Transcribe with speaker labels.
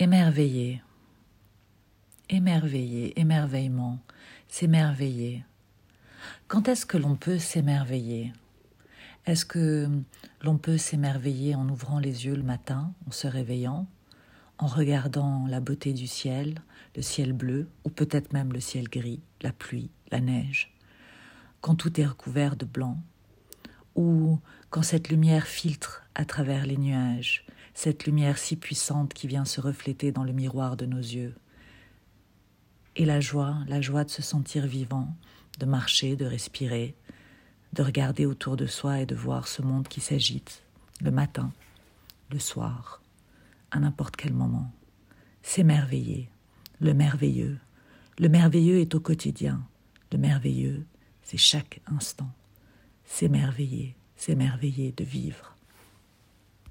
Speaker 1: Émerveiller. Émerveiller, émerveillement, s'émerveiller. Quand est-ce que l'on peut s'émerveiller? Est-ce que l'on peut s'émerveiller en ouvrant les yeux le matin, en se réveillant, en regardant la beauté du ciel, le ciel bleu, ou peut-être même le ciel gris, la pluie, la neige, quand tout est recouvert de blanc, ou quand cette lumière filtre à travers les nuages, cette lumière si puissante qui vient se refléter dans le miroir de nos yeux. Et la joie, la joie de se sentir vivant, de marcher, de respirer, de regarder autour de soi et de voir ce monde qui s'agite, le matin, le soir, à n'importe quel moment. S'émerveiller, le merveilleux. Le merveilleux est au quotidien, le merveilleux, c'est chaque instant. S'émerveiller, s'émerveiller de vivre.